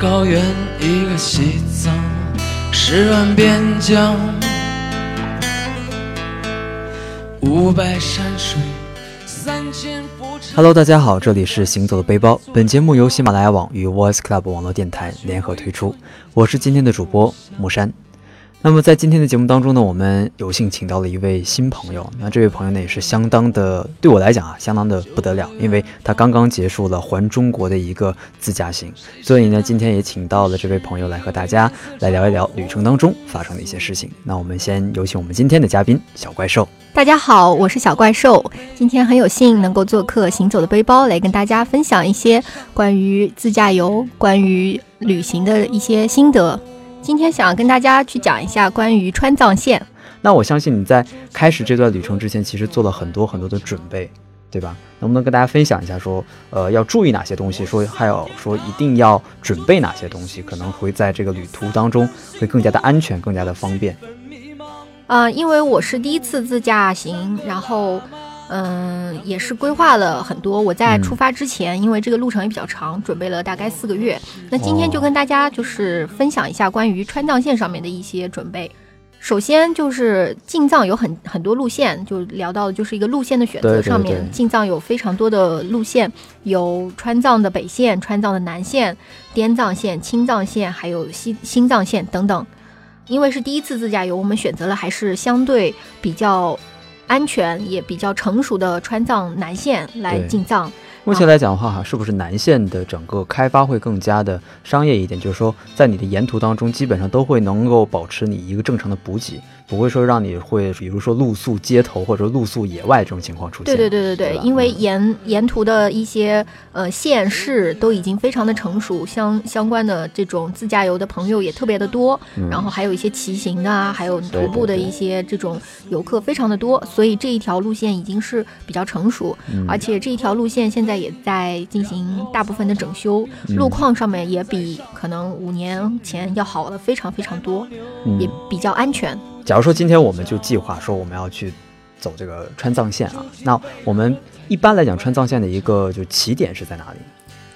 高原，一个西藏，十万边疆，五百山水，三千。Hello，大家好，这里是行走的背包。本节目由喜马拉雅网与 Voice Club 网络电台联合推出，我是今天的主播木山。那么在今天的节目当中呢，我们有幸请到了一位新朋友。那这位朋友呢，也是相当的，对我来讲啊，相当的不得了，因为他刚刚结束了环中国的一个自驾行，所以呢，今天也请到了这位朋友来和大家来聊一聊旅程当中发生的一些事情。那我们先有请我们今天的嘉宾小怪兽。大家好，我是小怪兽。今天很有幸能够做客《行走的背包》，来跟大家分享一些关于自驾游、关于旅行的一些心得。今天想跟大家去讲一下关于川藏线。那我相信你在开始这段旅程之前，其实做了很多很多的准备，对吧？能不能跟大家分享一下说，呃，要注意哪些东西？说还有说一定要准备哪些东西，可能会在这个旅途当中会更加的安全，更加的方便。呃，因为我是第一次自驾行，然后。嗯，也是规划了很多。我在出发之前，嗯、因为这个路程也比较长，准备了大概四个月。那今天就跟大家就是分享一下关于川藏线上面的一些准备。首先就是进藏有很很多路线，就聊到就是一个路线的选择上面，进藏有非常多的路线，有川藏的北线、川藏的南线、滇藏线、青藏线，还有西新藏线等等。因为是第一次自驾游，我们选择了还是相对比较。安全也比较成熟的川藏南线来进藏。目前来讲的话，哈，是不是南线的整个开发会更加的商业一点？就是说，在你的沿途当中，基本上都会能够保持你一个正常的补给，不会说让你会，比如说露宿街头或者露宿野外这种情况出现。对对对对对，因为沿沿途的一些呃县市都已经非常的成熟，相相关的这种自驾游的朋友也特别的多，嗯、然后还有一些骑行的啊，还有徒步的一些这种游客非常的多，所以这一条路线已经是比较成熟，嗯、而且这一条路线现在。也在进行大部分的整修，路况上面也比可能五年前要好了非常非常多，嗯、也比较安全。假如说今天我们就计划说我们要去走这个川藏线啊，那我们一般来讲川藏线的一个就起点是在哪里？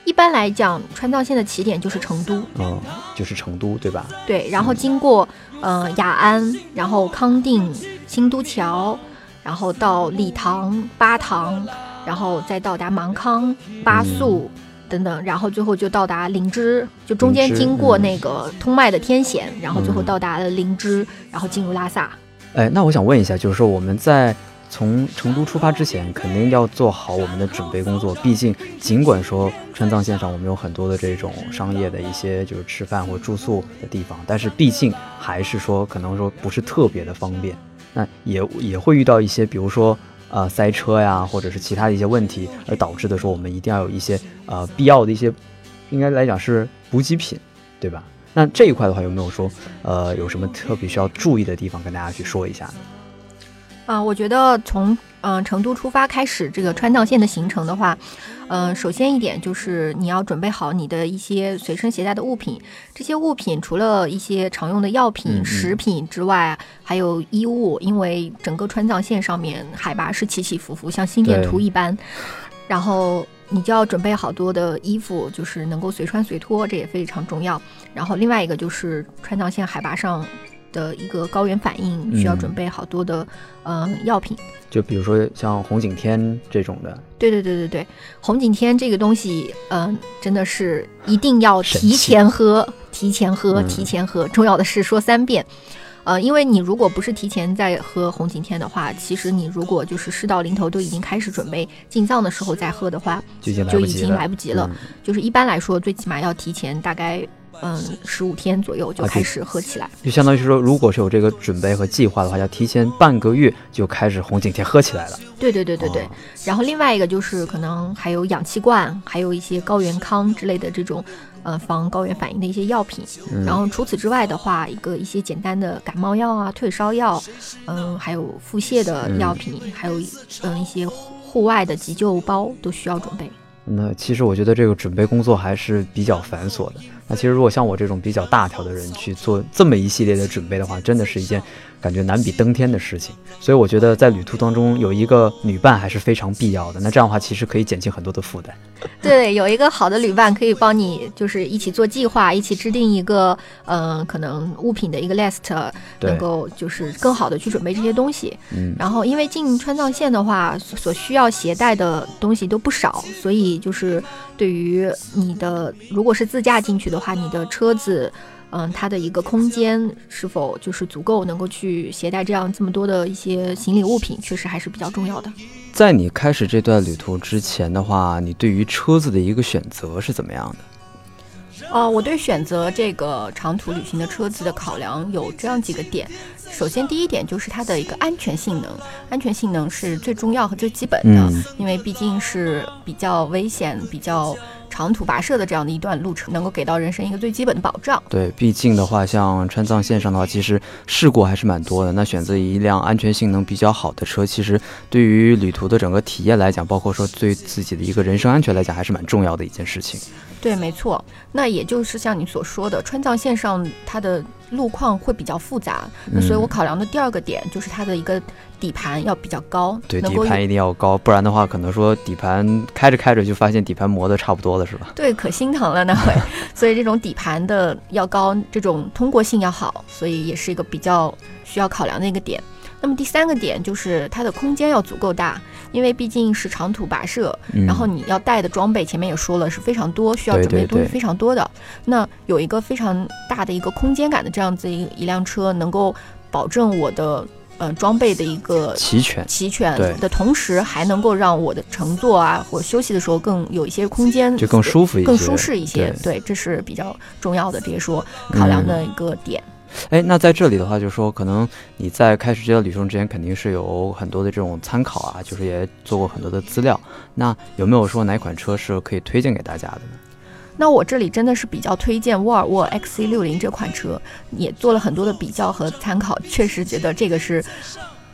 一般来讲，川藏线的起点就是成都，嗯，就是成都，对吧？对，然后经过呃雅安，然后康定、新都桥，然后到理塘、巴塘。然后再到达芒康、巴素等等，然后最后就到达灵芝，就中间经过那个通麦的天险，嗯、然后最后到达了灵芝，然后进入拉萨。哎，那我想问一下，就是说我们在从成都出发之前，肯定要做好我们的准备工作。毕竟，尽管说川藏线上我们有很多的这种商业的一些就是吃饭或住宿的地方，但是毕竟还是说可能说不是特别的方便。那也也会遇到一些，比如说。呃，塞车呀，或者是其他的一些问题，而导致的说，我们一定要有一些呃必要的一些，应该来讲是补给品，对吧？那这一块的话，有没有说呃有什么特别需要注意的地方，跟大家去说一下？啊、我觉得从嗯、呃、成都出发开始这个川藏线的行程的话，嗯、呃，首先一点就是你要准备好你的一些随身携带的物品。这些物品除了一些常用的药品、嗯、食品之外，还有衣物，因为整个川藏线上面海拔是起起伏伏，像心电图一般。然后你就要准备好多的衣服，就是能够随穿随脱，这也非常重要。然后另外一个就是川藏线海拔上。的一个高原反应需要准备好多的、嗯、呃药品，就比如说像红景天这种的。对对对对对，红景天这个东西，嗯、呃，真的是一定要提前喝，提前喝，嗯、提前喝。重要的是说三遍，呃，因为你如果不是提前在喝红景天的话，其实你如果就是事到临头都已经开始准备进藏的时候再喝的话，就已经就已经来不及了。嗯、就是一般来说，最起码要提前大概。嗯，十五天左右就开始喝起来，就相当于是说，如果是有这个准备和计划的话，要提前半个月就开始红景天喝起来了。对对对对对。哦、然后另外一个就是可能还有氧气罐，还有一些高原康之类的这种呃防高原反应的一些药品。嗯、然后除此之外的话，一个一些简单的感冒药啊、退烧药，嗯，还有腹泻的药品，嗯、还有嗯一些户外的急救包都需要准备。那其实我觉得这个准备工作还是比较繁琐的。那其实如果像我这种比较大条的人去做这么一系列的准备的话，真的是一件感觉难比登天的事情。所以我觉得在旅途当中有一个旅伴还是非常必要的。那这样的话，其实可以减轻很多的负担。对，有一个好的旅伴可以帮你，就是一起做计划，一起制定一个，嗯，可能物品的一个 list，能够就是更好的去准备这些东西。嗯，然后因为进川藏线的话，所需要携带的东西都不少，所以就是对于你的，如果是自驾进去的话，你的车子，嗯，它的一个空间是否就是足够，能够去携带这样这么多的一些行李物品，确实还是比较重要的。在你开始这段旅途之前的话，你对于车子的一个选择是怎么样的？哦，我对选择这个长途旅行的车子的考量有这样几个点。首先，第一点就是它的一个安全性能，安全性能是最重要和最基本的，因为毕竟是比较危险、比较。长途跋涉的这样的一段路程，能够给到人生一个最基本的保障。对，毕竟的话，像川藏线上的话，其实事故还是蛮多的。那选择一辆安全性能比较好的车，其实对于旅途的整个体验来讲，包括说对自己的一个人身安全来讲，还是蛮重要的一件事情。对，没错。那也就是像你所说的，川藏线上它的路况会比较复杂，那所以我考量的第二个点就是它的一个底盘要比较高。对，底盘一定要高，不然的话，可能说底盘开着开着就发现底盘磨得差不多了，是吧？对，可心疼了那会。所以这种底盘的要高，这种通过性要好，所以也是一个比较需要考量的一个点。那么第三个点就是它的空间要足够大，因为毕竟是长途跋涉，然后你要带的装备前面也说了是非常多，需要准备的东西非常多的。那有一个非常大的一个空间感的这样子一一辆车，能够保证我的呃装备的一个齐全齐全的同时，还能够让我的乘坐啊或休息的时候更有一些空间，就更舒服一些，更舒适一些。对，这是比较重要的这些说考量的一个点。哎，那在这里的话，就是说，可能你在开始这段旅程之前，肯定是有很多的这种参考啊，就是也做过很多的资料。那有没有说哪款车是可以推荐给大家的呢？那我这里真的是比较推荐沃尔沃 XC60 这款车，也做了很多的比较和参考，确实觉得这个是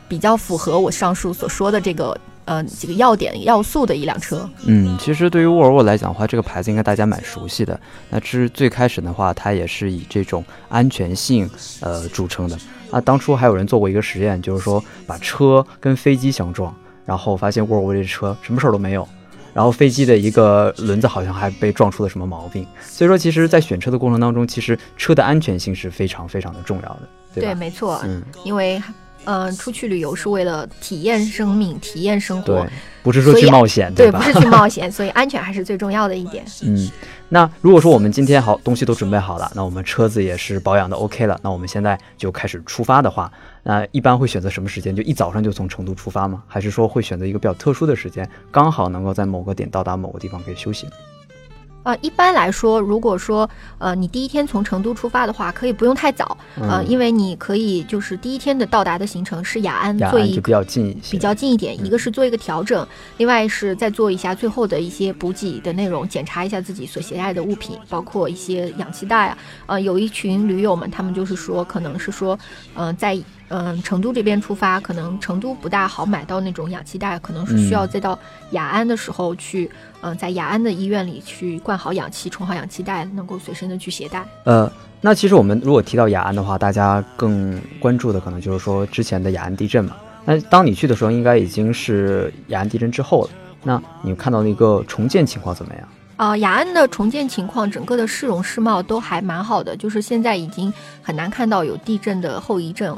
比较符合我上述所说的这个。嗯，几个要点要素的一辆车。嗯，其实对于沃尔沃来讲的话，这个牌子应该大家蛮熟悉的。那是最开始的话，它也是以这种安全性呃著称的。那当初还有人做过一个实验，就是说把车跟飞机相撞，然后发现沃尔沃这车什么事儿都没有，然后飞机的一个轮子好像还被撞出了什么毛病。所以说，其实，在选车的过程当中，其实车的安全性是非常非常的重要的，对吧？对，没错。嗯，因为。嗯，出去旅游是为了体验生命、体验生活，不是说去冒险，对不是去冒险，所以安全还是最重要的一点。嗯，那如果说我们今天好东西都准备好了，那我们车子也是保养的 OK 了，那我们现在就开始出发的话，那一般会选择什么时间？就一早上就从成都出发吗？还是说会选择一个比较特殊的时间，刚好能够在某个点到达某个地方可以休息？呃，一般来说，如果说呃你第一天从成都出发的话，可以不用太早，呃，因为你可以就是第一天的到达的行程是雅安，做一比较近一些，比较近一点，一个是做一个调整，另外是再做一下最后的一些补给的内容，检查一下自己所携带的物品，包括一些氧气袋啊。呃，有一群驴友们，他们就是说，可能是说，嗯，在。嗯，成都这边出发，可能成都不大好买到那种氧气袋，可能是需要再到雅安的时候去，嗯，在雅安的医院里去灌好氧气，充好氧气袋，能够随身的去携带。呃，那其实我们如果提到雅安的话，大家更关注的可能就是说之前的雅安地震嘛。那当你去的时候，应该已经是雅安地震之后了。那你看到的一个重建情况怎么样？啊，雅安的重建情况，整个的市容市貌都还蛮好的，就是现在已经很难看到有地震的后遗症。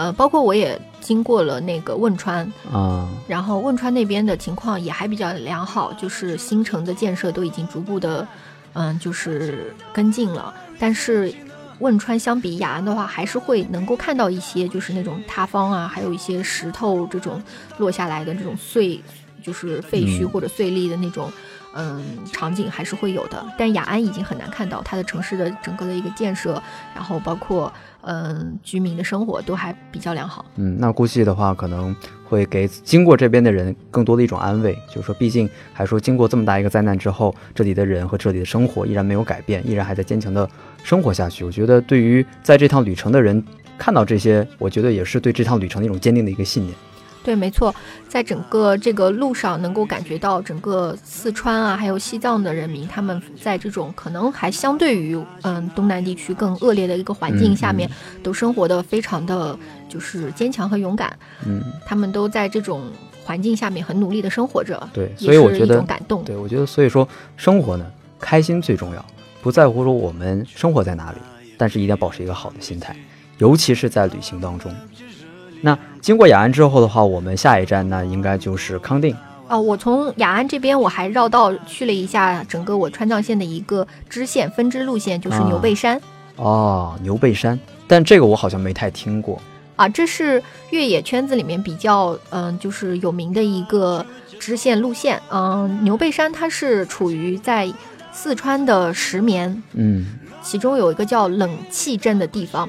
呃，包括我也经过了那个汶川啊，然后汶川那边的情况也还比较良好，就是新城的建设都已经逐步的，嗯，就是跟进了。但是汶川相比雅安的话，还是会能够看到一些就是那种塌方啊，还有一些石头这种落下来的这种碎，就是废墟或者碎砾的那种。嗯，场景还是会有的，但雅安已经很难看到它的城市的整个的一个建设，然后包括嗯居民的生活都还比较良好。嗯，那估计的话可能会给经过这边的人更多的一种安慰，就是说，毕竟还说经过这么大一个灾难之后，这里的人和这里的生活依然没有改变，依然还在坚强的生活下去。我觉得对于在这趟旅程的人看到这些，我觉得也是对这趟旅程的一种坚定的一个信念。对，没错，在整个这个路上，能够感觉到整个四川啊，还有西藏的人民，他们在这种可能还相对于嗯东南地区更恶劣的一个环境下面，都生活的非常的就是坚强和勇敢。嗯，他们都在这种环境下面很努力的生活着。对，所以我觉得感动。对我觉得，所以说生活呢，开心最重要，不在乎说我们生活在哪里，但是一定要保持一个好的心态，尤其是在旅行当中。那经过雅安之后的话，我们下一站那应该就是康定。哦，我从雅安这边我还绕道去了一下整个我川藏线的一个支线分支路线，就是牛背山。哦，牛背山，但这个我好像没太听过。啊，这是越野圈子里面比较嗯、就是有名的一个支线路线。嗯、牛背山它是处于在四川的石棉，嗯，其中有一个叫冷气镇的地方，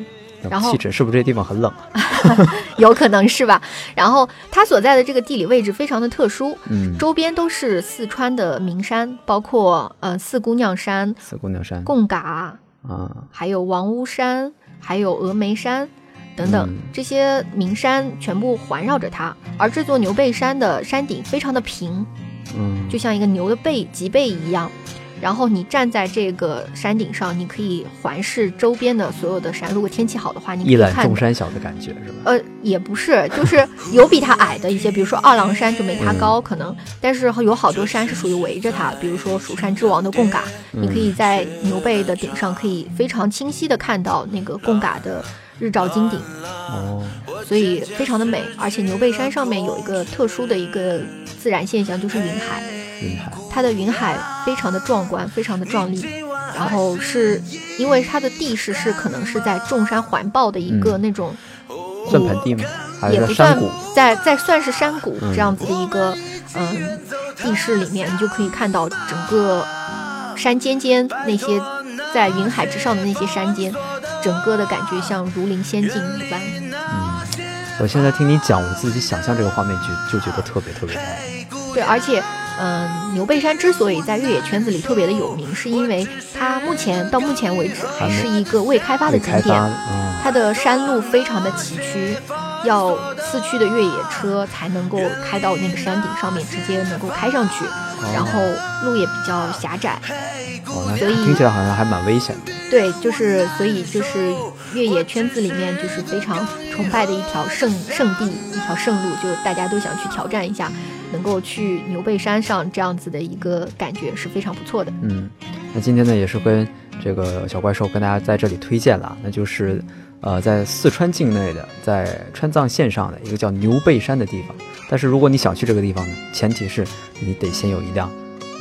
然后气质是不是这地方很冷啊？有可能是吧。然后它所在的这个地理位置非常的特殊，嗯，周边都是四川的名山，包括呃四姑娘山、四姑娘山贡嘎，啊，还有王屋山，还有峨眉山等等、嗯这些名山全部环绕着它。而这座牛背山的山顶非常的平，嗯，就像一个牛的背脊背一样。然后你站在这个山顶上，你可以环视周边的所有的山。如果天气好的话，你可一览以看众山小的感觉是吧？呃，也不是，就是有比它矮的一些，比如说二郎山就没它嗯高，可能，但是有好多山是属于围着它，比如说蜀山之王的贡嘎，你可嗯以在牛背的顶上可以非常清晰的看到那个贡嘎的日照金顶，哦，所以非常的美。而且牛背山上面有一个特殊的一个自然现象，就是云海，云海，它的云海非常的壮观，非常的壮丽。然后是因为它的地势是可能是在众山环抱的一个那种算盆地吗？还也不算是山谷？在在算是山谷嗯这样子的一个嗯地势里面，你就可以看到整个山尖尖那些在云海之上的那些山尖，整个的感觉像如临仙境一般。嗯，我现在听你讲，我自己想象这个画面就就觉得特别特别美。对，而且，嗯，牛背山之所以在越野圈子里特别的有名，是因为它目前到目前为止还是一个未开发的景点它的山路非常的崎岖，要四驱的越野车才能够开到那个山顶上面，直接能够开上去。然后路也比较狭窄，哦，所以听起来好像还蛮危险的。对，就是所以就是越野圈子里面就是非常崇拜的一条圣圣地，一条圣路，就大家都想去挑战一下，能够去牛背山上这样子的一个感觉是非常不错的。嗯，那今天呢也是跟这个小怪兽跟大家在这里推荐了，那就是呃在四川境内的，在川藏线上的一个叫牛背山的地方。但是如果你想去这个地方呢，前提是你得先有一辆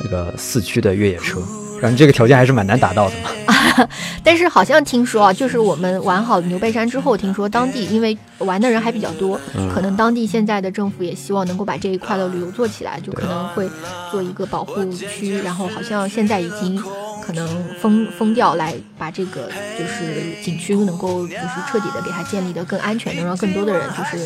那个四驱的越野车，然后这个条件还是蛮难达到的嘛。但是好像听说啊，就是我们玩好牛背山之后，听说当地因为玩的人还比较多，嗯可能当地现在的政府也希望能够把这一块的旅游做起来，就可能会做一个保护区，然后好像现在已经可能封封掉，来把这个就是景区能够就是彻底的给它建立的更安全，能让更多的人就是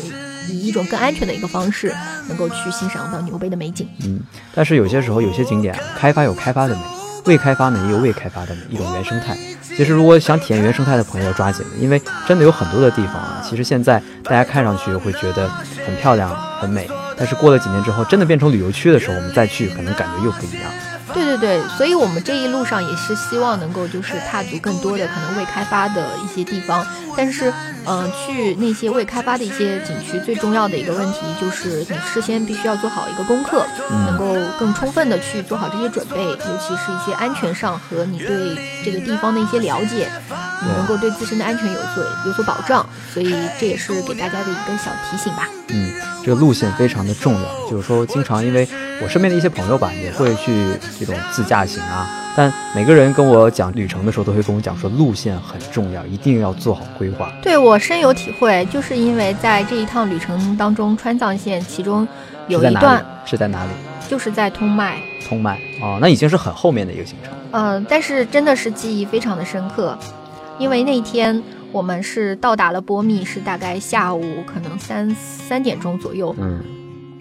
以一种更安全的一个方式，能够去欣赏到牛背的美景。嗯，但是有些时候有些景点啊，开发有开发的美，未开发呢也有未开发的，一种原生态。其实如果想体验原生态的朋友要抓紧了，因为真的有很多的地方啊，其实现在大家看上去会觉得很漂亮、很美，但是过了几年之后，真的变成旅游区的时候，我们再去可能感觉又不一样。对对对，所以我们这一路上也是希望能够就是踏足更多的可能未开发的一些地方，但是，嗯、去那些未开发的一些景区，最重要的一个问题就是你事先必须要做好一个功课，能够更充分的去做好这些准备，尤其是一些安全上和你对这个地方的一些了解，你能够对自身的安全有所有所保障，所以这也是给大家的一个小提醒吧。嗯，这个路线非常的重要，就是说，经常因为我身边的一些朋友吧，也会去这种自驾行啊，但每个人跟我讲旅程的时候，都会跟我讲说，路线很重要，一定要做好规划。对我深有体会，就是因为在这一趟旅程当中，川藏线其中有一段里？是在哪里？就是在通麦，通麦哦，那已经是很后面的一个行程。嗯、但是真的是记忆非常的深刻，因为那天我们是到达了波密，是大概下午可能三三点钟左右，嗯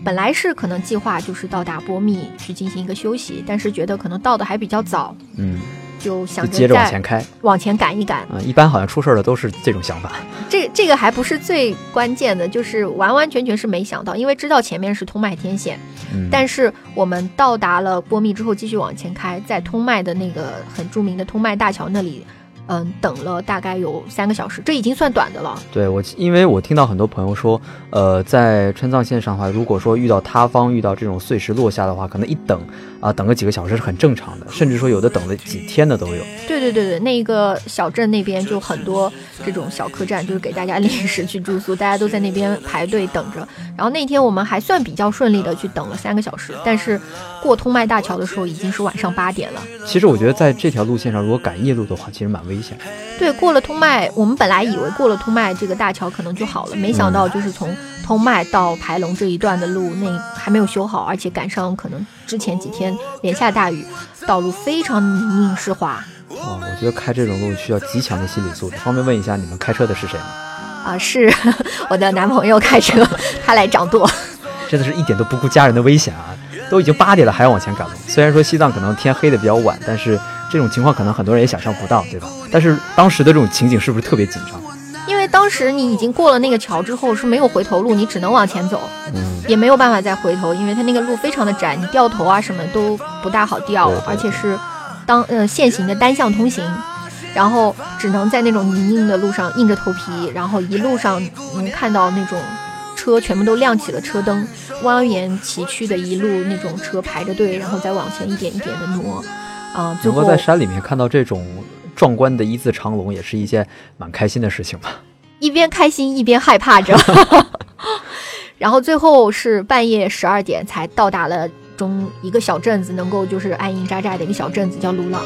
本来是可能计划就是到达波密去进行一个休息，但是觉得可能到的还比较早，嗯就想着接着往前开。往前赶一赶。啊、一般好像出事儿的都是这种想法。这这个还不是最关键的，就是完完全全是没想到，因为知道前面是通麦天险，嗯，但是我们到达了波密之后，继续往前开，在通麦的那个很著名的通麦大桥那里，嗯，等了大概有三个小时，这已经算短的了。对我，因为我听到很多朋友说，呃，在川藏线上的话，如果说遇到塌方、遇到这种碎石落下的话，可能一等啊、等个几个小时是很正常的，甚至说有的等了几天的都有。对对对对，那个小镇那边就很多这种小客栈，就是给大家 临时去住宿，大家都在那边排队等着。然后那天我们还算比较顺利的去等了三个小时，但是过通麦大桥的时候已经是晚上八点了。其实我觉得在这条路线上，如果赶夜路的话，其实蛮危险。对，过了通麦，我们本来以为过了通麦这个大桥可能就好了，没想到就是从通麦到排龙这一段的路，那还没有修好，而且赶上可能之前几天连下大雨，道路非常泥泞湿滑。哇，我觉得开这种路需要极强的心理素质。方便问一下，你们开车的是谁吗？啊，是 我的男朋友开车，他来掌舵。真的是一点都不顾家人的危险啊！都已经八点了，还要往前赶路。虽然说西藏可能天黑的比较晚，但是这种情况可能很多人也想象不到，对吧？但是当时的这种情景是不是特别紧张？因为当时你已经过了那个桥之后是没有回头路，你只能往前走，嗯，也没有办法再回头，因为它那个路非常的窄，你掉头啊什么都不大好掉对对，而且是当呃现行的单向通行，然后只能在那种泥泞的路上硬着头皮，然后一路上能看到那种车全部都亮起了车灯，蜿蜒崎岖的一路那种车排着队，然后再往前一点一点的挪，啊、最后能够在山里面看到这种壮观的一字长龙，也是一件蛮开心的事情吧。一边开心一边害怕着，然后最后是半夜十二点才到达了中一个小镇子，能够就是安营扎寨的一个小镇子，叫鲁朗。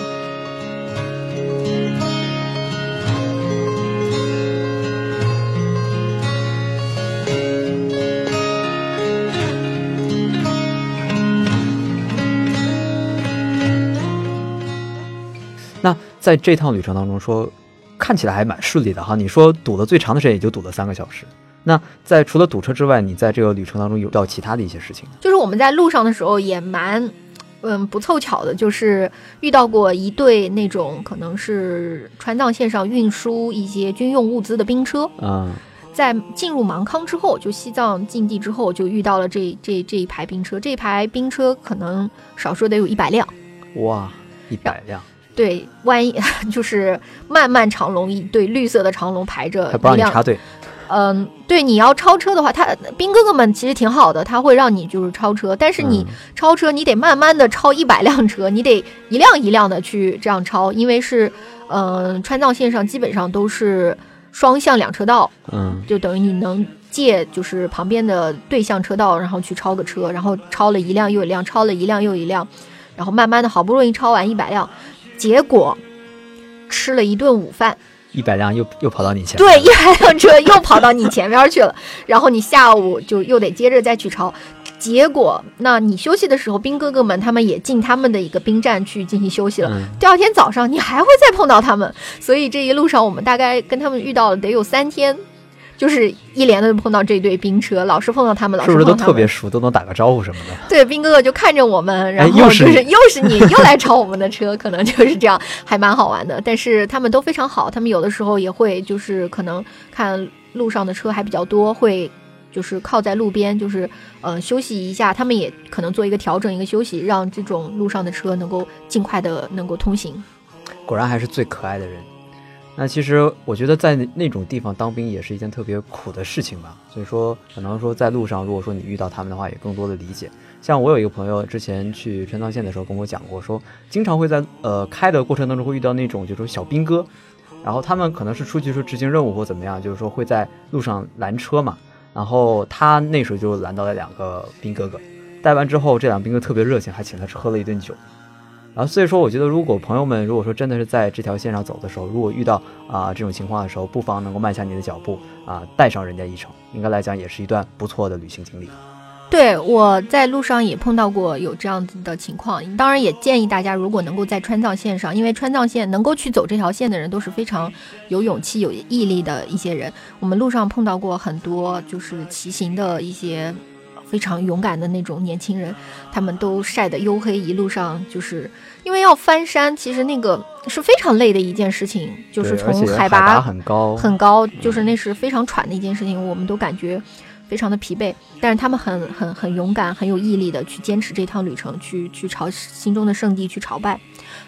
在这趟旅程当中说，看起来还蛮顺利的哈。你说堵的最长的时间也就堵了三个小时。那在除了堵车之外，你在这个旅程当中有遇到其他的一些事情吗？就是我们在路上的时候也蛮，嗯，不凑巧的，就是遇到过一队那种可能是川藏线上运输一些军用物资的兵车，嗯，在进入芒康之后，就西藏境地之后，就遇到了这这这一排兵车，这一排兵车可能少说得有一百辆。哇，一百辆，对，万一 就是漫漫长龙，一对绿色的长龙排着还不让一辆你插队。嗯，对，你要超车的话，他兵哥哥们其实挺好的，他会让你就是超车，但是你嗯超车，你得慢慢的超一百辆车，你得一辆一辆的去这样超，因为是，嗯、川藏线上基本上都是双向两车道，嗯，就等于你能借就是旁边的对向车道，然后去超个车，然后超了一辆又一辆，超了一辆又一辆，然后慢慢的好不容易超完一百辆，结果吃了一顿午饭。一百辆又又跑到你前面。对，一百辆车又跑到你前面去了，然后你下午就又得接着再去抄。结果，那你休息的时候，兵哥哥们他们也进他们的一个兵站去进行休息了。嗯第二天早上你还会再碰到他们，所以这一路上我们大概跟他们遇到了得有三天，就是一连的碰到这对冰车，老是碰到他们，老是不是都碰到他们。特别熟，都能打个招呼什么的？对，兵哥哥就看着我们，然后就是是又是你 又来超我们的车，可能就是这样，还蛮好玩的。但是他们都非常好，他们有的时候也会就是可能看路上的车还比较多，会就是靠在路边，就是呃休息一下。他们也可能做一个调整，一个休息，让这种路上的车能够尽快的能够通行。果然还是最可爱的人。那其实我觉得在那种地方当兵也是一件特别苦的事情吧，所以说可能说在路上，如果说你遇到他们的话，也更多的理解。像我有一个朋友之前去川藏线的时候跟我讲过，说经常会在呃开的过程当中会遇到那种就是说小兵哥，然后他们可能是出去说执行任务或怎么样，就是说会在路上拦车嘛，然后他那时候就拦到了两个兵哥哥，带完之后这两兵哥特别热情，还请他喝了一顿酒。然后所以说，我觉得如果朋友们如果说真的是在这条线上走的时候，如果遇到啊、这种情况的时候，不妨能够慢下你的脚步啊、带上人家一程，应该来讲也是一段不错的旅行经历。对，我在路上也碰到过有这样子的情况，当然也建议大家，如果能够在川藏线上，因为川藏线能够去走这条线的人都是非常有勇气、有毅力的一些人。我们路上碰到过很多就是骑行的一些非常勇敢的那种年轻人，他们都晒得黝黑，一路上就是因为要翻山，其实那个是非常累的一件事情，就是从海拔很高很高，就是那是非常喘的一件事情，我们都感觉非常的疲惫，但是他们很很很勇敢，很有毅力的去坚持这趟旅程，去去朝心中的圣地去朝拜。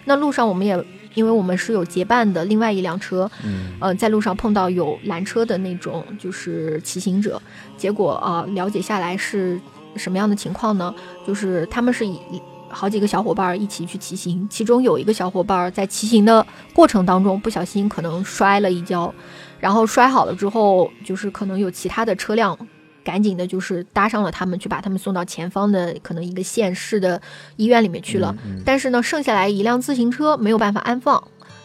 那路上我们也。因为我们是有结伴的，另外一辆车，嗯，呃，在路上碰到有拦车的那种，就是骑行者，结果啊，了解下来是什么样的情况呢？就是他们是以好几个小伙伴一起去骑行，其中有一个小伙伴在骑行的过程当中不小心可能摔了一跤，然后摔好了之后，就是可能有其他的车辆。赶紧的，就是搭上了他们，去把他们送到前方的可能一个县市的医院里面去了。但是呢，剩下来一辆自行车没有办法安放，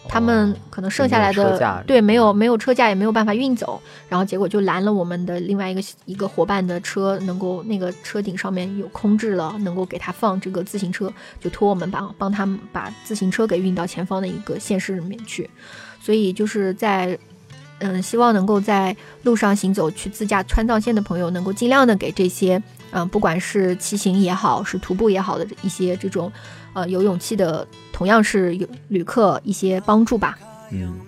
他们可能剩下来的对没有没有车架也没有办法运走，然后结果就拦了我们的另外一个一个伙伴的车，能够那个车顶上面有空置了，能够给他放这个自行车，就托我们帮帮他们把自行车给运到前方的一个县市里面去。所以就是在。嗯，希望能够在路上行走去自驾川藏线的朋友，能够尽量的给这些，嗯，不管是骑行也好，是徒步也好的一些这种，呃，有勇气的，同样是有旅客一些帮助吧。嗯，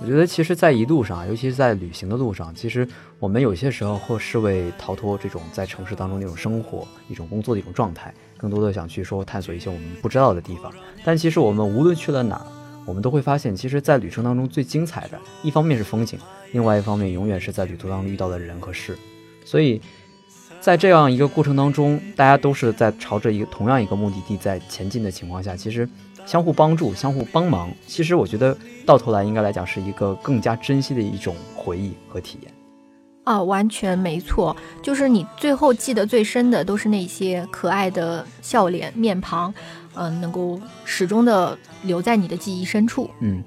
我觉得其实，在一路上，尤其是在旅行的路上，其实我们有些时候或是为逃脱这种在城市当中那种生活、一种工作的一种状态，更多的想去说探索一些我们不知道的地方。但其实我们无论去了哪儿。我们都会发现，其实，在旅程当中最精彩的一方面是风景，另外一方面永远是在旅途当中遇到的人和事。所以，在这样一个过程当中，大家都是在朝着一个同样一个目的地在前进的情况下，其实相互帮助、相互帮忙，其实我觉得到头来应该来讲是一个更加珍惜的一种回忆和体验。啊，完全没错，就是你最后记得最深的都是那些可爱的笑脸、面庞。嗯，能够始终的留在你的记忆深处。嗯，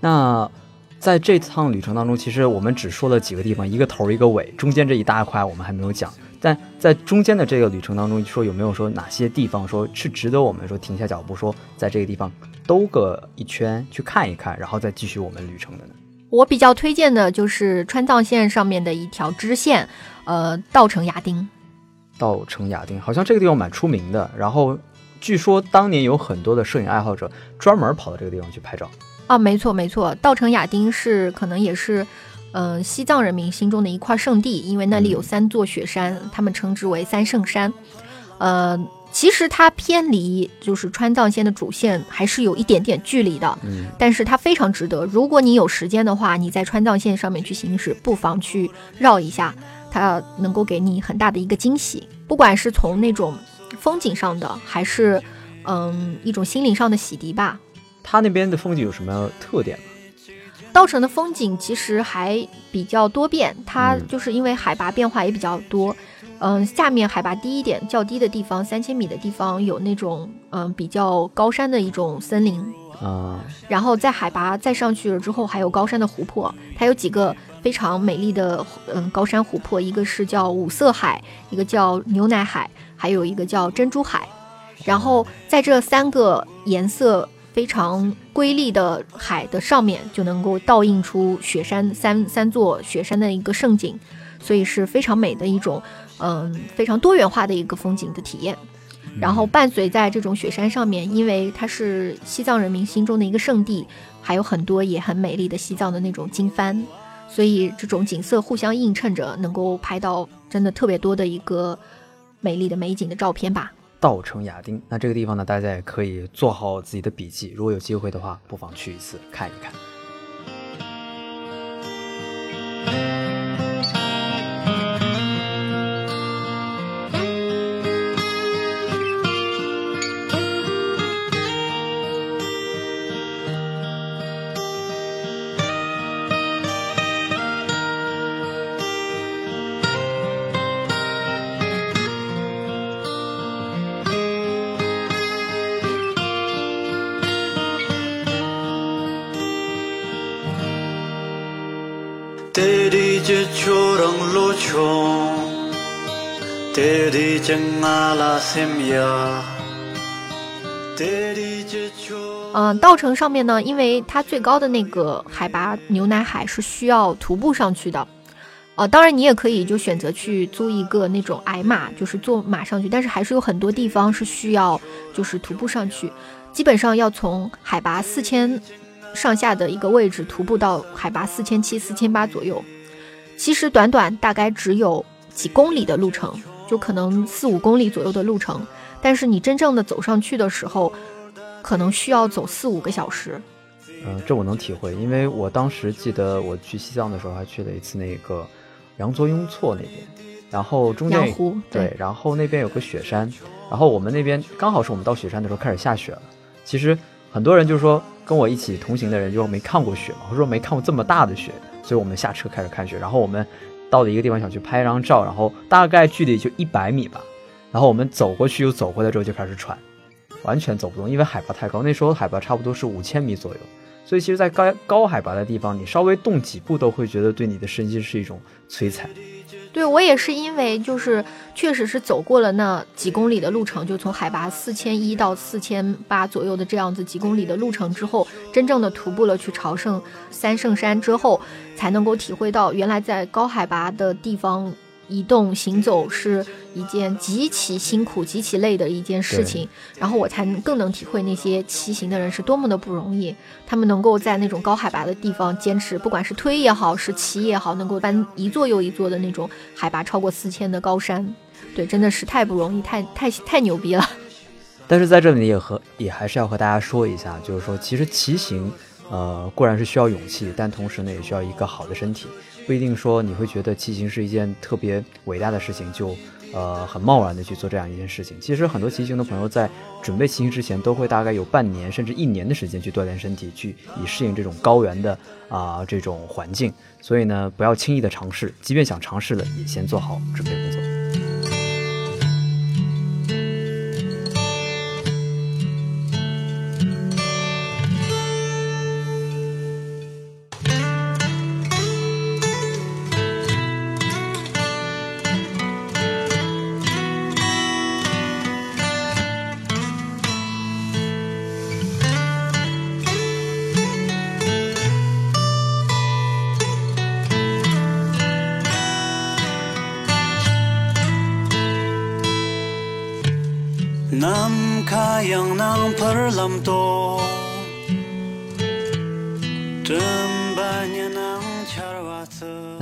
那在这趟旅程当中，其实我们只说了几个地方，一个头一个尾，中间这一大块我们还没有讲。但在中间的这个旅程当中，说有没有说哪些地方说是值得我们说停下脚步，说在这个地方兜个一圈去看一看，然后再继续我们旅程的呢？我比较推荐的就是川藏线上面的一条支线，呃，稻城亚丁。稻城亚丁好像这个地方蛮出名的，然后。据说当年有很多的摄影爱好者专门跑到这个地方去拍照啊，没错没错，稻城亚丁是可能也是，嗯，西藏人民心中的一块圣地，因为那里有三座雪山，他们称之为三圣山。呃，其实它偏离就是川藏线的主线还是有一点点距离的，嗯，但是它非常值得。如果你有时间的话，你在川藏线上面去行驶，不妨去绕一下，它能够给你很大的一个惊喜，不管是从那种。风景上的，还是嗯一种心灵上的洗涤吧。它那边的风景有什么特点吗？稻城的风景其实还比较多变，它就是因为海拔变化也比较多。嗯，下面海拔低一点、较低的地方，三千米的地方有那种嗯比较高山的一种森林啊。然后在海拔再上去了之后，还有高山的湖泊，它有几个非常美丽的嗯高山湖泊，一个是叫五色海，一个叫牛奶海。还有一个叫珍珠海，然后在这三个颜色非常瑰丽的海的上面，就能够倒映出雪山三三座雪山的一个盛景，所以是非常美的一种，嗯，非常多元化的一个风景的体验。然后伴随在这种雪山上面，因为它是西藏人民心中的一个圣地，还有很多也很美丽的西藏的那种经幡，所以这种景色互相映衬着，能够拍到真的特别多的一个。美丽的美景的照片吧。稻城亚丁，那这个地方呢，大家也可以做好自己的笔记。如果有机会的话，不妨去一次看一看。嗯，稻城上面呢，因为它最高的那个海拔牛奶海是需要徒步上去的。呃，当然你也可以就选择去租一个那种矮马，就是坐马上去，但是还是有很多地方是需要就是徒步上去，基本上要从海拔四千上下的一个位置徒步到海拔四千七、四千八左右。其实短短大概只有几公里的路程，就可能四五公里左右的路程，但是你真正的走上去的时候，可能需要走四五个小时。嗯，这我能体会，因为我当时记得我去西藏的时候还去了一次那个。羊卓雍措那边，然后中间对，然后那边有个雪山，然后我们那边刚好是我们到雪山的时候开始下雪了。其实很多人就是说跟我一起同行的人就没看过雪嘛，或者说没看过这么大的雪，所以我们下车开始看雪。然后我们到了一个地方想去拍一张照，然后大概距离就一百米吧，然后我们走过去又走回来之后就开始喘，完全走不动，因为海拔太高，那时候海拔差不多是五千米左右。所以其实，在高高海拔的地方，你稍微动几步都会觉得对你的身心是一种摧残。对我也是因为就是确实是走过了那几公里的路程，就从海拔四千一到四千八左右的这样子几公里的路程之后，真正的徒步了去朝圣三圣山之后，才能够体会到原来在高海拔的地方。移动行走是一件极其辛苦、极其累的一件事情，然后我才能更能体会那些骑行的人是多么的不容易。他们能够在那种高海拔的地方坚持，不管是推也好，是骑也好，能够搬一座又一座的那种海拔超过四千的高山，对，真的是太不容易，太太太牛逼了。但是在这里也和也还是要和大家说一下，就是说其实骑行，呃，固然是需要勇气，但同时呢，也需要一个好的身体。不一定说你会觉得骑行是一件特别伟大的事情，就呃很贸然的去做这样一件事情。其实很多骑行的朋友在准备骑行之前，都会大概有半年甚至一年的时间去锻炼身体，去以适应这种高原的啊这种环境。所以呢，不要轻易的尝试，即便想尝试了，也先做好准备工作。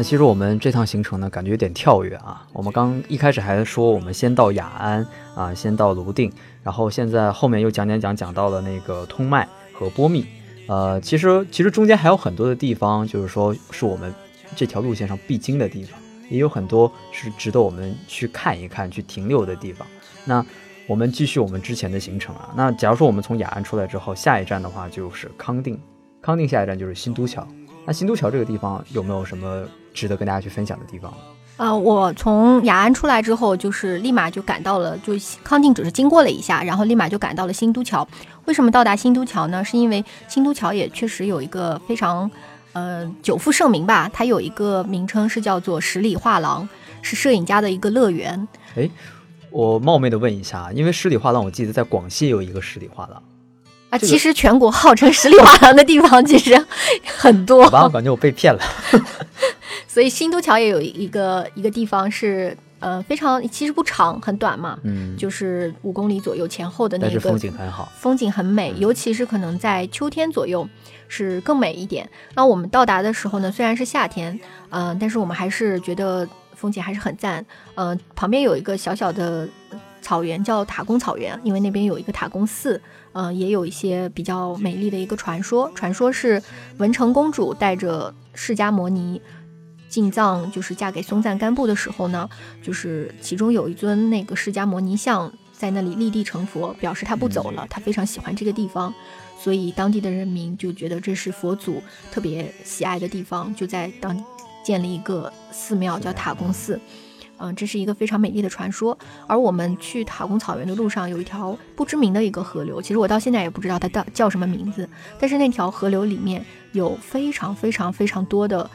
其实我们这趟行程呢，感觉有点跳跃啊。我们刚一开始还说我们先到雅安啊，先到泸定，然后现在后面又讲讲讲讲到了那个通麦和波密。呃，其实其实中间还有很多的地方，就是说是我们这条路线上必经的地方，也有很多是值得我们去看一看、去停留的地方。那我们继续我们之前的行程啊。那假如说我们从雅安出来之后，下一站的话就是康定，康定下一站就是新都桥。那新都桥这个地方有没有什么值得跟大家去分享的地方？呃，我从雅安出来之后，就是立马就赶到了，就康定只是经过了一下，然后立马就赶到了新都桥。为什么到达新都桥呢？是因为新都桥也确实有一个非常，呃，久负盛名吧。它有一个名称是叫做十里画廊，是摄影家的一个乐园。哎。我冒昧的问一下，因为十里画廊，我记得在广西有一个十里画廊啊。其实全国号称十里画廊的地方其实很多。我感觉我被骗了。所以新都桥也有一个一个地方是呃非常其实不长很短嘛，嗯，就是五公里左右前后的那个风景很好，风景很美，尤其是可能在秋天左右是更美一点。那我们到达的时候呢，虽然是夏天，嗯，但是我们还是觉得。风景还是很赞，嗯，旁边有一个小小的草原叫塔公草原，因为那边有一个塔公寺，嗯，也有一些比较美丽的一个传说，传说是文成公主带着释迦摩尼进藏，就是嫁给松赞干布的时候呢，就是其中有一尊那个释迦摩尼像在那里立地成佛，表示他不走了，他非常喜欢这个地方，所以当地的人民就觉得这是佛祖特别喜爱的地方，就在当。建立一个寺庙叫塔公寺，嗯，这是一个非常美丽的传说。而我们去塔公草原的路上有一条不知名的一个河流，其实我到现在也不知道它叫叫什么名字。但是那条河流里面有非常非常非常多的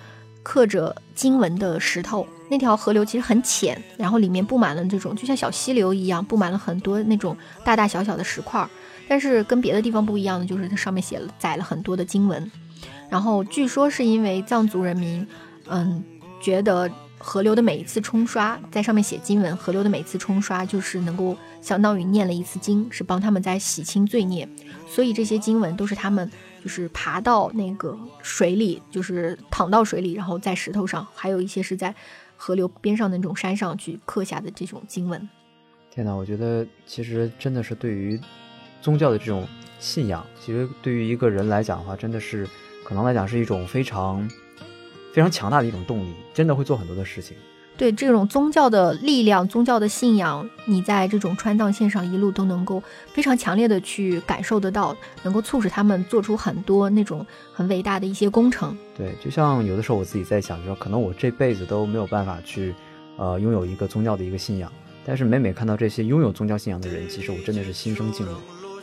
刻着经文的石头。那条河流其实很浅，然后里面布满了这种就像小溪流一样，布满了很多那种大大小小的石块。但是跟别的地方不一样的就是它上面写了载了很多的经文。然后据说是因为藏族人民。嗯，觉得河流的每一次冲刷，在上面写经文，河流的每一次冲刷就是能够相当于念了一次经，是帮他们在洗清罪孽。所以这些经文都是他们就是爬到那个水里，就是躺到水里，然后在石头上，还有一些是在河流边上的那种山上去刻下的这种经文。天哪，我觉得其实真的是对于宗教的这种信仰，其实对于一个人来讲的话，真的是可能来讲是一种非常非常强大的一种动力，真的会做很多的事情。对这种宗教的力量、宗教的信仰，你在这种川藏线上一路都能够非常强烈的去感受得到，能够促使他们做出很多那种很伟大的一些工程。对，就像有的时候我自己在想，就说可能我这辈子都没有办法去，呃，拥有一个宗教的一个信仰，但是每每看到这些拥有宗教信仰的人，其实我真的是心生敬畏，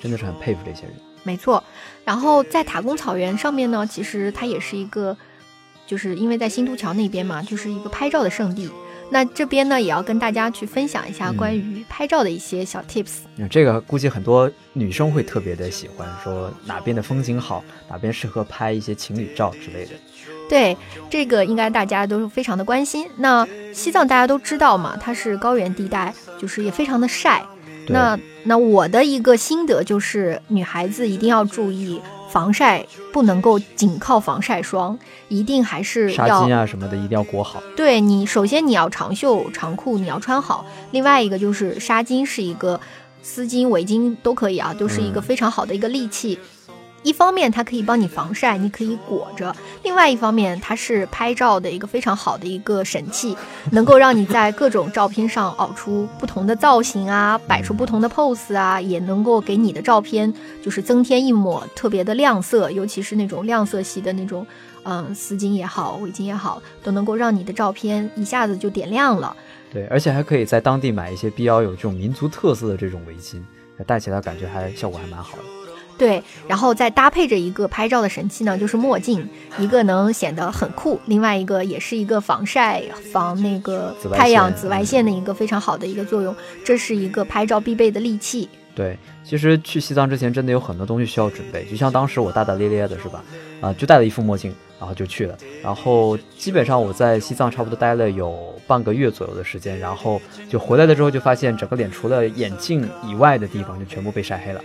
真的是很佩服这些人。没错，然后在塔公草原上面呢，其实它也是一个，就是因为在新都桥那边嘛，就是一个拍照的圣地。那这边呢，也要跟大家去分享一下关于拍照的一些小 tips。那这个估计很多女生会特别的喜欢，说哪边的风景好，哪边适合拍一些情侣照之类的。对，这个应该大家都是非常的关心。那西藏大家都知道嘛，它是高原地带，就是也非常的晒。那那我的一个心得就是，女孩子一定要注意防晒，不能够仅靠防晒霜，一定还是纱巾啊什么的一定要裹好。对你，首先你要长袖长裤你要穿好，另外一个就是纱巾是一个丝巾、围巾都可以啊，都是一个非常好的一个利器。一方面它可以帮你防晒，你可以裹着；另外一方面，它是拍照的一个非常好的一个神器，能够让你在各种照片上凹出不同的造型啊，摆出不同的 pose 啊，也能够给你的照片就是增添一抹特别的亮色，尤其是那种亮色系的那种，嗯，丝巾也好，围巾也好，都能够让你的照片一下子就点亮了。对，而且还可以在当地买一些比较有这种民族特色的这种围巾，戴起来感觉还效果还蛮好的。对，然后再搭配着一个拍照的神器呢，就是墨镜，一个能显得很酷，另外一个也是一个防晒、防那个太阳紫外线的一个非常好的一个作用，这是一个拍照必备的利器。对，其实去西藏之前真的有很多东西需要准备，就像当时我大大咧咧的是吧？啊，就戴了一副墨镜，然后就去了，然后基本上我在西藏差不多待了有半个月左右的时间，然后就回来了之后就发现整个脸除了眼镜以外的地方就全部被晒黑了。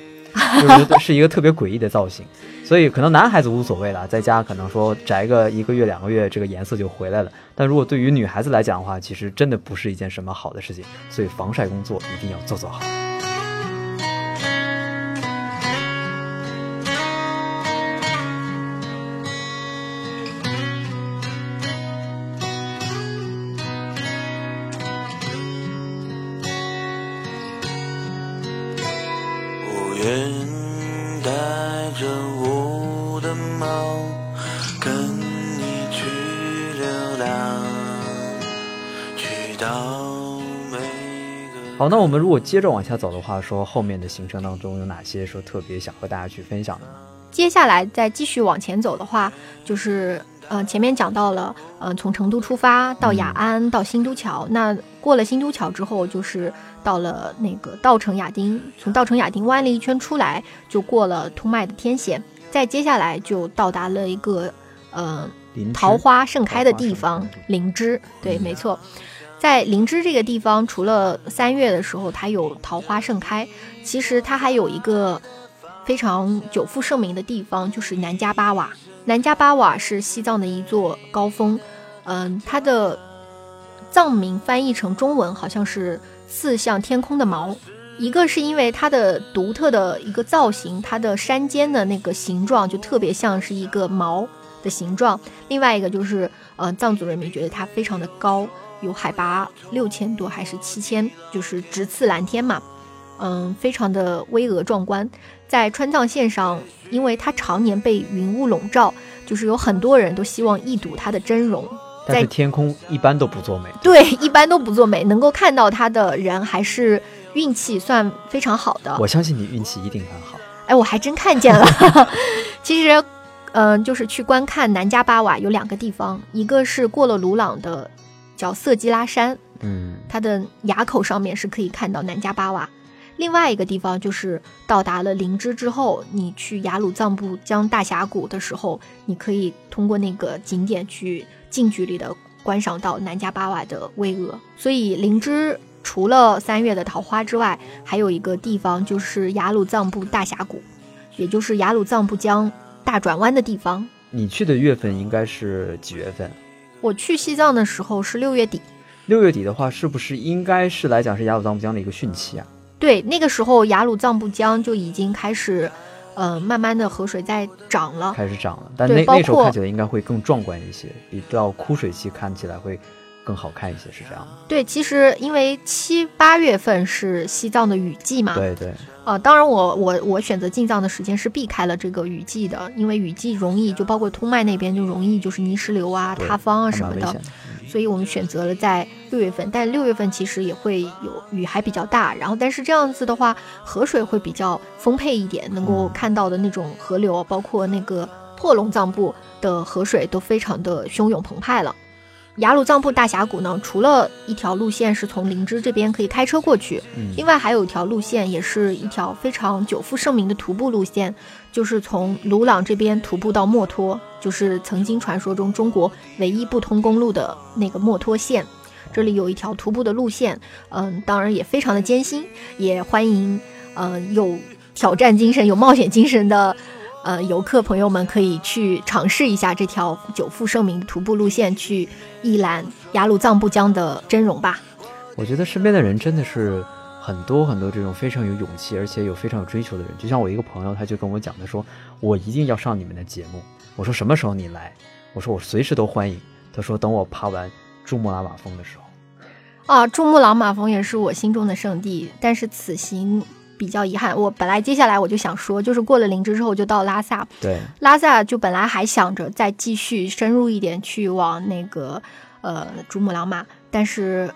就是是一个特别诡异的造型，所以可能男孩子无所谓了，在家可能说宅个一个月两个月，这个颜色就回来了。但如果对于女孩子来讲的话，其实真的不是一件什么好的事情，所以防晒工作一定要做做好。好，那我们如果接着往下走的话，说后面的行程当中有哪些说特别想和大家去分享的呢？接下来再继续往前走的话，就是呃前面讲到了，呃从成都出发到雅安到新都桥，那过了新都桥之后，就是到了那个稻城亚丁，从稻城亚丁弯了一圈出来，就过了通麦的天险，再接下来就到达了一个呃桃花盛开的地方灵芝，对，没错。在灵芝这个地方，除了三月的时候它有桃花盛开，其实它还有一个非常久负盛名的地方，就是南迦巴瓦。南迦巴瓦是西藏的一座高峰，嗯，它的藏名翻译成中文好像是“四向天空的毛”。一个是因为它的独特的一个造型，它的山尖的那个形状就特别像是一个毛的形状；另外一个就是，呃，藏族人民觉得它非常的高。有海拔六千多还是七千，就是直刺蓝天嘛，嗯，非常的巍峨壮观。在川藏线上，因为它常年被云雾笼罩，就是有很多人都希望一睹它的真容。但是天空一般都不作美。对，一般都不作美，能够看到它的人还是运气算非常好的。我相信你运气一定很好。哎，我还真看见了。其实，嗯，就是去观看南迦巴瓦有两个地方，一个是过了鲁朗的。叫色基拉山，嗯，它的垭口上面是可以看到南迦巴瓦。另外一个地方就是到达了林芝之后，你去雅鲁藏布江大峡谷的时候，你可以通过那个景点去近距离的观赏到南迦巴瓦的巍峨。所以林芝除了三月的桃花之外，还有一个地方就是雅鲁藏布大峡谷，也就是雅鲁藏布江大转弯的地方。你去的月份应该是几月份？我去西藏的时候是六月底。六月底的话，是不是应该是来讲是雅鲁藏布江的一个汛期啊？对，那个时候雅鲁藏布江就已经开始，呃，慢慢的河水在涨了，开始涨了。但那那时候看起来应该会更壮观一些，比到枯水期看起来会更好看一些，是这样的。对，其实因为七八月份是西藏的雨季嘛。对对。呃，当然我我我选择进藏的时间是避开了这个雨季的，因为雨季容易就包括通麦那边就容易就是泥石流啊、塌方啊什么的。所以我们选择了在六月份，但六月份其实也会有雨，还比较大。然后，但是这样子的话，河水会比较丰沛一点，能够看到的那种河流，包括那个破龙藏布的河水都非常的汹涌澎湃了。雅鲁藏布大峡谷呢，除了一条路线是从林芝这边可以开车过去，另外还有一条路线，也是一条非常久负盛名的徒步路线，就是从鲁朗这边徒步到墨脱，就是曾经传说中中国唯一不通公路的那个墨脱线。这里有一条徒步的路线，嗯，当然也非常的艰辛，也欢迎，嗯，有挑战精神、有冒险精神的。呃，游客朋友们可以去尝试一下这条久负盛名的徒步路线，去一览雅鲁藏布江的真容吧。我觉得身边的人真的是很多很多这种非常有勇气，而且有非常有追求的人。就像我一个朋友，他就跟我讲，他说我一定要上你们的节目。我说什么时候你来？我说我随时都欢迎。他说等我爬完珠穆朗玛峰的时候。啊，珠穆朗玛峰也是我心中的圣地，但是此行。比较遗憾，我本来接下来我就想说，就是过了林芝之后就到拉萨。对，拉萨就本来还想着再继续深入一点去往那个呃珠穆朗玛，但是，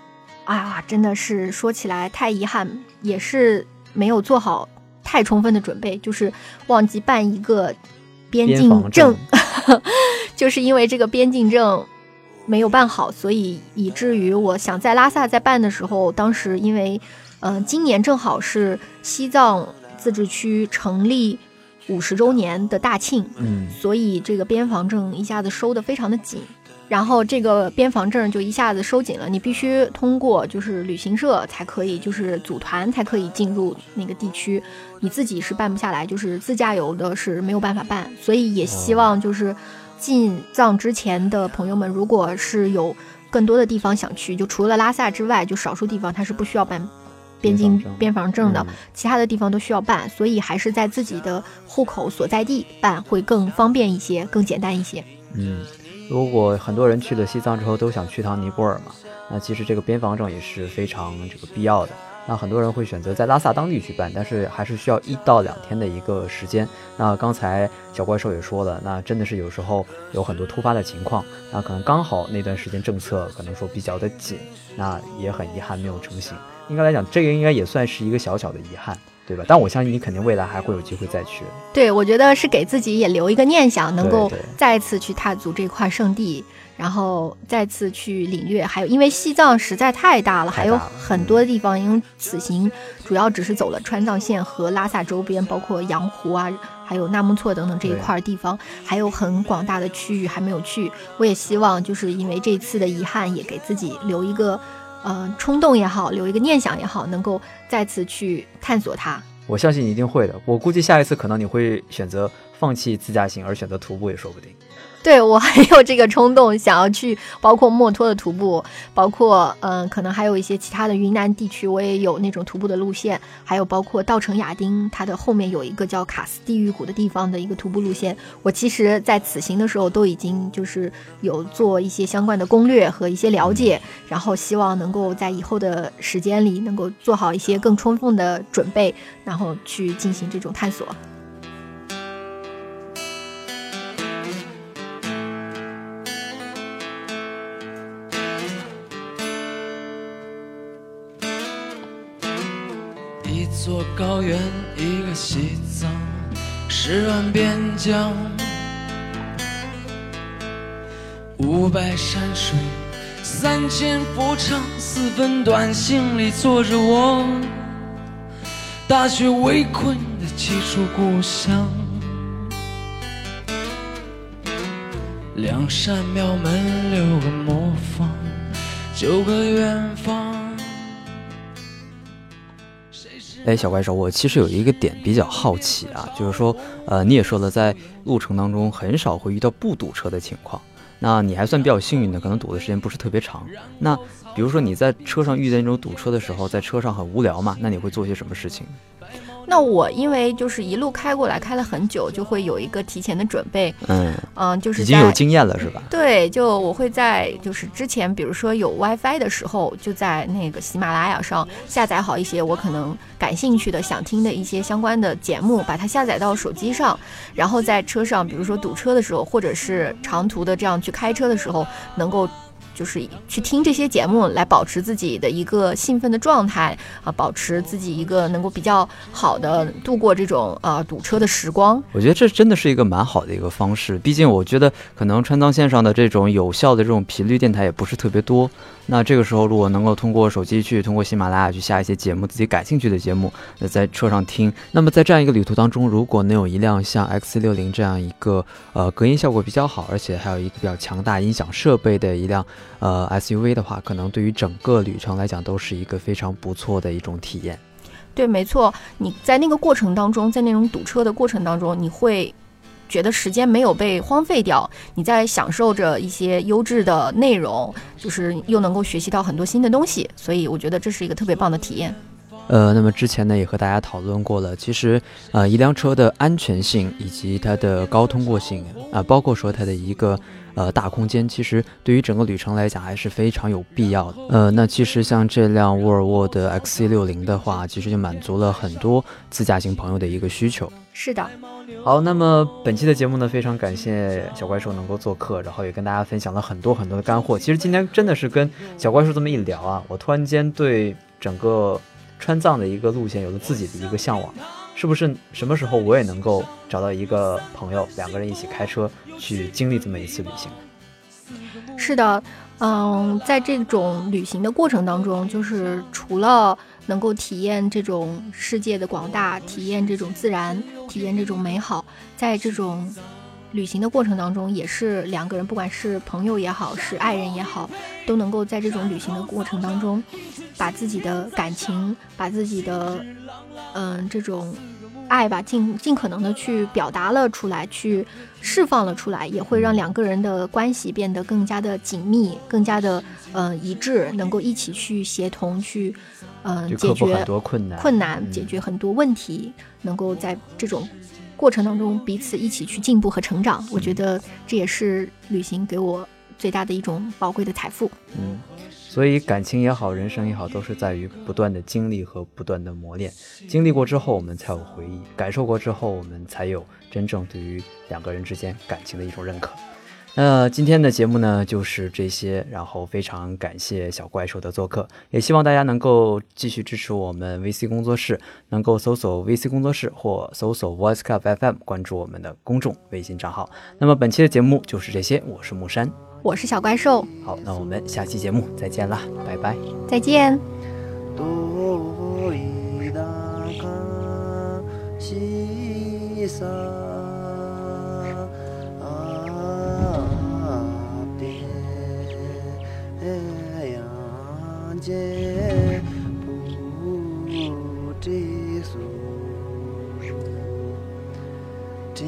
哎呀，真的是说起来太遗憾，也是没有做好太充分的准备，就是忘记办一个边境证，就是因为这个边境证没有办好，所以以至于我想在拉萨再办的时候，当时因为。嗯，今年正好是西藏自治区成立五十周年的大庆，嗯，所以这个边防证一下子收的非常的紧，然后这个边防证就一下子收紧了，你必须通过就是旅行社才可以，就是组团才可以进入那个地区，你自己是办不下来，就是自驾游的是没有办法办，所以也希望就是进藏之前的朋友们，如果是有更多的地方想去，就除了拉萨之外，就少数地方它是不需要办。边境边防证的，其他的地方都需要办，所以还是在自己的户口所在地办会更方便一些，更简单一些。嗯，如果很多人去了西藏之后都想去趟尼泊尔嘛，那其实这个边防证也是非常这个必要的。那很多人会选择在拉萨当地去办，但是还是需要一到两天的一个时间。那刚才小怪兽也说了，那真的是有时候有很多突发的情况，那可能刚好那段时间政策可能说比较的紧，那也很遗憾没有成型。应该来讲，这个应该也算是一个小小的遗憾，对吧？但我相信你肯定未来还会有机会再去。对，我觉得是给自己也留一个念想，能够再次去踏足这块圣地，然后再次去领略。还有，因为西藏实在太大了，还有很多地方。因为此行主要只是走了川藏线和拉萨周边，包括羊湖啊，还有纳木错等等这一块地方，还有很广大的区域还没有去。我也希望，就是因为这次的遗憾，也给自己留一个。嗯，冲动也好，留一个念想也好，能够再次去探索它。我相信你一定会的。我估计下一次可能你会选择放弃自驾行，而选择徒步也说不定。对我很有这个冲动，想要去，包括墨脱的徒步，包括嗯，可能还有一些其他的云南地区，我也有那种徒步的路线，还有包括稻城亚丁，它的后面有一个叫卡斯地狱谷的地方的一个徒步路线。我其实在此行的时候都已经就是有做一些相关的攻略和一些了解，然后希望能够在以后的时间里能够做好一些更充分的准备，然后去进行这种探索。西藏，十万边疆，五百山水，三千佛唱，四分短，信里坐着我，大雪围困的七处故乡，两扇庙门，六个磨坊，九个远方。哎，小怪兽，我其实有一个点比较好奇啊，就是说，呃，你也说了，在路程当中很少会遇到不堵车的情况，那你还算比较幸运的，可能堵的时间不是特别长。那比如说你在车上遇见那种堵车的时候，在车上很无聊嘛，那你会做些什么事情？那我因为就是一路开过来，开了很久，就会有一个提前的准备。嗯嗯，就是已经有经验了，是吧？对，就我会在就是之前，比如说有 WiFi 的时候，就在那个喜马拉雅上下载好一些我可能感兴趣的、想听的一些相关的节目，把它下载到手机上，然后在车上，比如说堵车的时候，或者是长途的这样去开车的时候，能够。就是去听这些节目，来保持自己的一个兴奋的状态啊，保持自己一个能够比较好的度过这种啊堵车的时光。我觉得这真的是一个蛮好的一个方式，毕竟我觉得可能川藏线上的这种有效的这种频率电台也不是特别多。那这个时候，如果能够通过手机去，通过喜马拉雅去下一些节目，自己感兴趣的节目，那在车上听。那么在这样一个旅途当中，如果能有一辆像 X 六零这样一个呃隔音效果比较好，而且还有一个比较强大音响设备的一辆呃 SUV 的话，可能对于整个旅程来讲都是一个非常不错的一种体验。对，没错，你在那个过程当中，在那种堵车的过程当中，你会。觉得时间没有被荒废掉，你在享受着一些优质的内容，就是又能够学习到很多新的东西，所以我觉得这是一个特别棒的体验。呃，那么之前呢也和大家讨论过了，其实呃一辆车的安全性以及它的高通过性啊，包括说它的一个。呃，大空间其实对于整个旅程来讲还是非常有必要的。呃，那其实像这辆沃尔沃的 XC60 的话，其实就满足了很多自驾型朋友的一个需求。是的。好，那么本期的节目呢，非常感谢小怪兽能够做客，然后也跟大家分享了很多很多的干货。其实今天真的是跟小怪兽这么一聊啊，我突然间对整个川藏的一个路线有了自己的一个向往。是不是什么时候我也能够找到一个朋友，两个人一起开车去经历这么一次旅行？是的，嗯，在这种旅行的过程当中，就是除了能够体验这种世界的广大，体验这种自然，体验这种美好，在这种。旅行的过程当中，也是两个人，不管是朋友也好，是爱人也好，都能够在这种旅行的过程当中，把自己的感情，把自己的，嗯，这种爱吧，尽尽可能的去表达了出来，去释放了出来，也会让两个人的关系变得更加的紧密，更加的，嗯，一致，能够一起去协同，去，嗯，解决很多困难，困难，解决很多问题，能够在这种。过程当中，彼此一起去进步和成长，我觉得这也是旅行给我最大的一种宝贵的财富。嗯，所以感情也好，人生也好，都是在于不断的经历和不断的磨练。经历过之后，我们才有回忆；感受过之后，我们才有真正对于两个人之间感情的一种认可。那今天的节目呢，就是这些。然后非常感谢小怪兽的做客，也希望大家能够继续支持我们 VC 工作室，能够搜索 VC 工作室或搜索 Voice Club FM，关注我们的公众微信账号。那么本期的节目就是这些，我是木山，我是小怪兽。好，那我们下期节目再见啦，拜拜，再见。界不知数，真